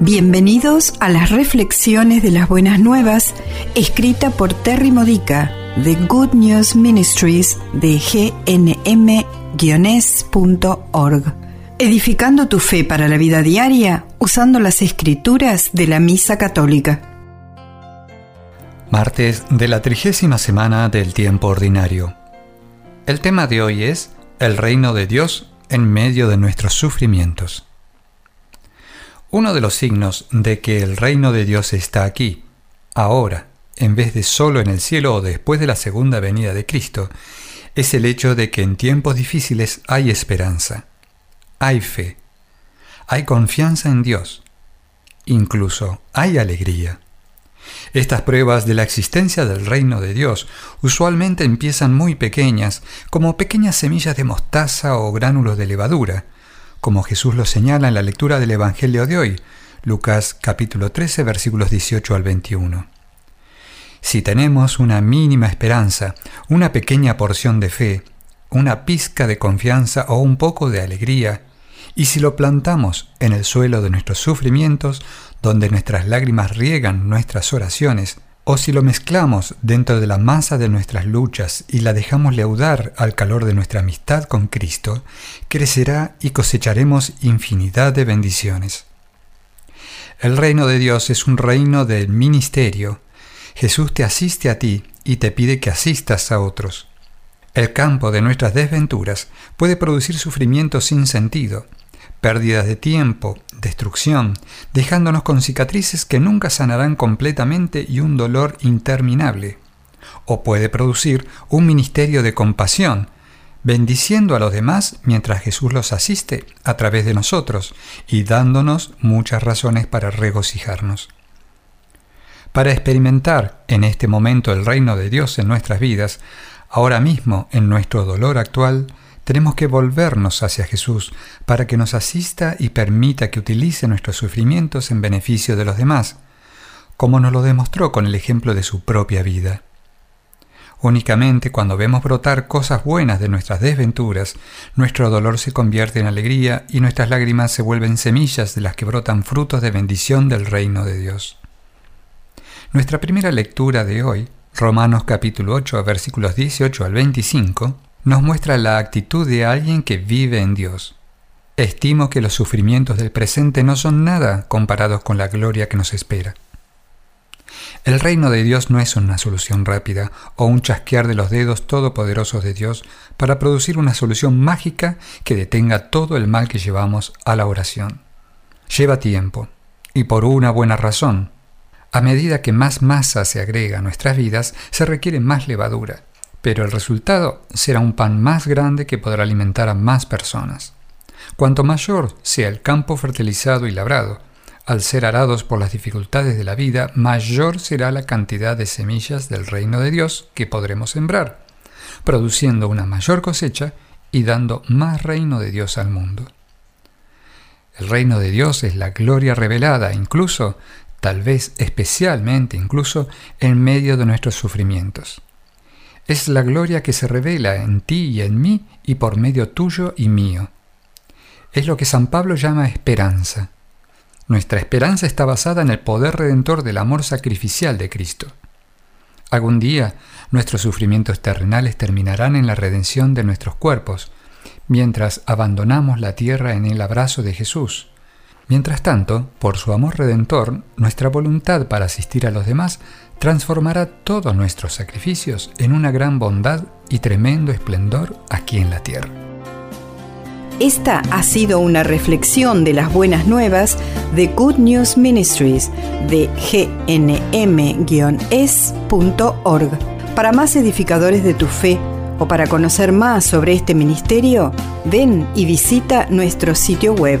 Bienvenidos a las reflexiones de las buenas nuevas, escrita por Terry Modica de Good News Ministries de gnm-es.org. Edificando tu fe para la vida diaria usando las escrituras de la Misa Católica. Martes de la trigésima semana del tiempo ordinario. El tema de hoy es el reino de Dios en medio de nuestros sufrimientos. Uno de los signos de que el reino de Dios está aquí, ahora, en vez de solo en el cielo o después de la segunda venida de Cristo, es el hecho de que en tiempos difíciles hay esperanza, hay fe, hay confianza en Dios, incluso hay alegría. Estas pruebas de la existencia del reino de Dios usualmente empiezan muy pequeñas, como pequeñas semillas de mostaza o gránulos de levadura, como Jesús lo señala en la lectura del Evangelio de hoy, Lucas capítulo 13 versículos 18 al 21. Si tenemos una mínima esperanza, una pequeña porción de fe, una pizca de confianza o un poco de alegría, y si lo plantamos en el suelo de nuestros sufrimientos, donde nuestras lágrimas riegan nuestras oraciones, o si lo mezclamos dentro de la masa de nuestras luchas y la dejamos leudar al calor de nuestra amistad con Cristo, crecerá y cosecharemos infinidad de bendiciones. El reino de Dios es un reino del ministerio. Jesús te asiste a ti y te pide que asistas a otros. El campo de nuestras desventuras puede producir sufrimiento sin sentido, pérdidas de tiempo, destrucción, dejándonos con cicatrices que nunca sanarán completamente y un dolor interminable. O puede producir un ministerio de compasión, bendiciendo a los demás mientras Jesús los asiste a través de nosotros y dándonos muchas razones para regocijarnos. Para experimentar en este momento el reino de Dios en nuestras vidas, ahora mismo en nuestro dolor actual, tenemos que volvernos hacia Jesús para que nos asista y permita que utilice nuestros sufrimientos en beneficio de los demás, como nos lo demostró con el ejemplo de su propia vida. Únicamente cuando vemos brotar cosas buenas de nuestras desventuras, nuestro dolor se convierte en alegría y nuestras lágrimas se vuelven semillas de las que brotan frutos de bendición del reino de Dios. Nuestra primera lectura de hoy, Romanos capítulo 8 versículos 18 al 25, nos muestra la actitud de alguien que vive en Dios. Estimo que los sufrimientos del presente no son nada comparados con la gloria que nos espera. El reino de Dios no es una solución rápida o un chasquear de los dedos todopoderosos de Dios para producir una solución mágica que detenga todo el mal que llevamos a la oración. Lleva tiempo, y por una buena razón. A medida que más masa se agrega a nuestras vidas, se requiere más levadura, pero el resultado será un pan más grande que podrá alimentar a más personas. Cuanto mayor sea el campo fertilizado y labrado, al ser arados por las dificultades de la vida, mayor será la cantidad de semillas del reino de Dios que podremos sembrar, produciendo una mayor cosecha y dando más reino de Dios al mundo. El reino de Dios es la gloria revelada, incluso, tal vez especialmente incluso, en medio de nuestros sufrimientos es la gloria que se revela en ti y en mí y por medio tuyo y mío. Es lo que San Pablo llama esperanza. Nuestra esperanza está basada en el poder redentor del amor sacrificial de Cristo. Algún día nuestros sufrimientos terrenales terminarán en la redención de nuestros cuerpos, mientras abandonamos la tierra en el abrazo de Jesús. Mientras tanto, por su amor redentor, nuestra voluntad para asistir a los demás transformará todos nuestros sacrificios en una gran bondad y tremendo esplendor aquí en la tierra. Esta ha sido una reflexión de las buenas nuevas de Good News Ministries de gnm-es.org. Para más edificadores de tu fe o para conocer más sobre este ministerio, ven y visita nuestro sitio web